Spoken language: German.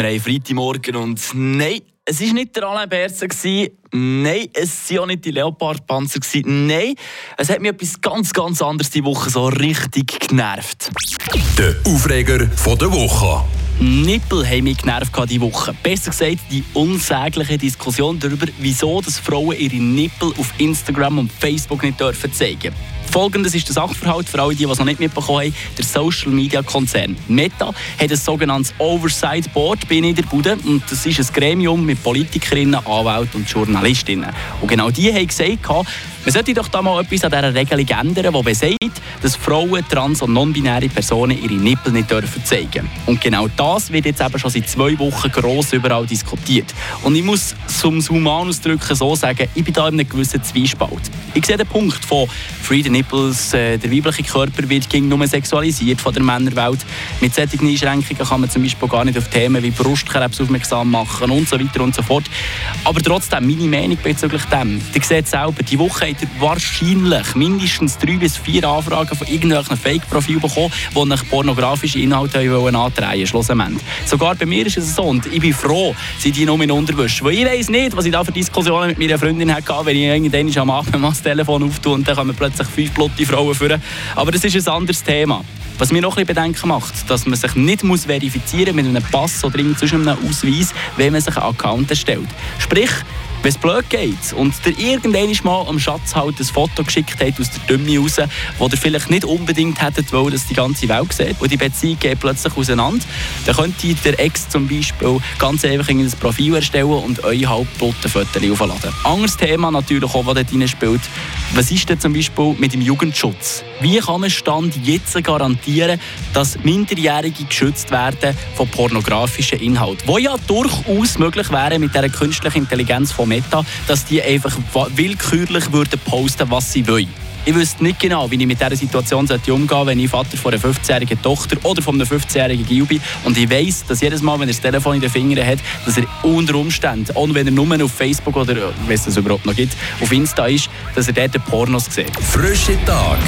Wir haben Freitagmorgen und nein, es war nicht der Alain Berset. Nein, es waren auch nicht die Leopardpanzer. Nein, es hat mich etwas ganz, ganz anderes diese Woche so richtig genervt. Der Aufreger der Woche. Nippel haben mich genervt diese Woche. Besser gesagt, die unsägliche Diskussion darüber, wieso dass Frauen ihre Nippel auf Instagram und Facebook nicht dürfen zeigen Folgendes ist der Sachverhalt für alle, die es noch nicht mitbekommen haben. Der Social Media Konzern Meta hat ein sogenanntes Oversight Board bei in der Bude. Und das ist ein Gremium mit Politikerinnen, Anwälten und Journalistinnen. Und genau die haben gesagt, man sollte doch da mal etwas an dieser Regelung ändern, die besagt, dass Frauen, trans- und non-binäre Personen ihre Nippel nicht dürfen zeigen Und genau das wird jetzt eben schon seit zwei Wochen gross überall diskutiert. Und ich muss zum Human ausdrücken so sagen, ich bin da in einem gewissen Zwiespalt. Ich sehe den Punkt von Free the Nipples, äh, der weibliche Körper wird gegen nur sexualisiert von der Männerwelt. Mit solchen Einschränkungen kann man zum Beispiel gar nicht auf Themen wie Brustkrebs aufmerksam machen und so weiter und so fort. Aber trotzdem, meine Meinung bezüglich dem, ihr seht selber, die Woche habt ihr wahrscheinlich mindestens drei bis vier Anfragen von irgendwelchen Fake-Profilen bekommen, die nach pornografische Inhalte wollen antreiben schlussendlich. Sogar bei mir ist es so und ich bin froh, sind die nur in Unterwäsche. Weil ich weiß nicht, was ich da für Diskussionen mit meiner Freundin hatte, wenn ich irgendwann am Abend mal das Telefon auftue und dann kommen plötzlich fünf blutige Frauen führen. Aber das ist ein anderes Thema. Was mir noch ein bisschen Bedenken macht, dass man sich nicht muss verifizieren mit einem Pass oder zwischen einem Ausweis, wenn man sich einen Account erstellt. Sprich, wenn es blöd geht und der irgendwann mal am Schatz halt ein Foto geschickt hat aus der Dümme raus, wo der vielleicht nicht unbedingt hätte wollen, dass die ganze Welt sieht und die Beziehung geht plötzlich auseinander, dann könnte der Ex zum Beispiel ganz einfach ein Profil erstellen und euch halt Fotos aufladen. Anderes Thema natürlich auch, das dort spielt. Was ist denn zum Beispiel mit dem Jugendschutz? Wie kann man Stand jetzt garantieren, dass Minderjährige geschützt werden von pornografischen Inhalten? Wo ja durchaus möglich wäre mit der künstlichen Intelligenz von Meta, dass die einfach willkürlich würden posten, was sie wollen. Ich wüsste nicht genau, wie ich mit dieser Situation umgehen sollte, wenn ich Vater von einer 15-jährigen Tochter oder von einem 15-jährigen Gil bin. Und ich weiss, dass jedes Mal, wenn er das Telefon in den Fingern hat, dass er unter Umständen, auch wenn er nur auf Facebook oder, wenn es das überhaupt noch gibt, auf Insta ist, dass er dort Pornos sieht. Frische Tag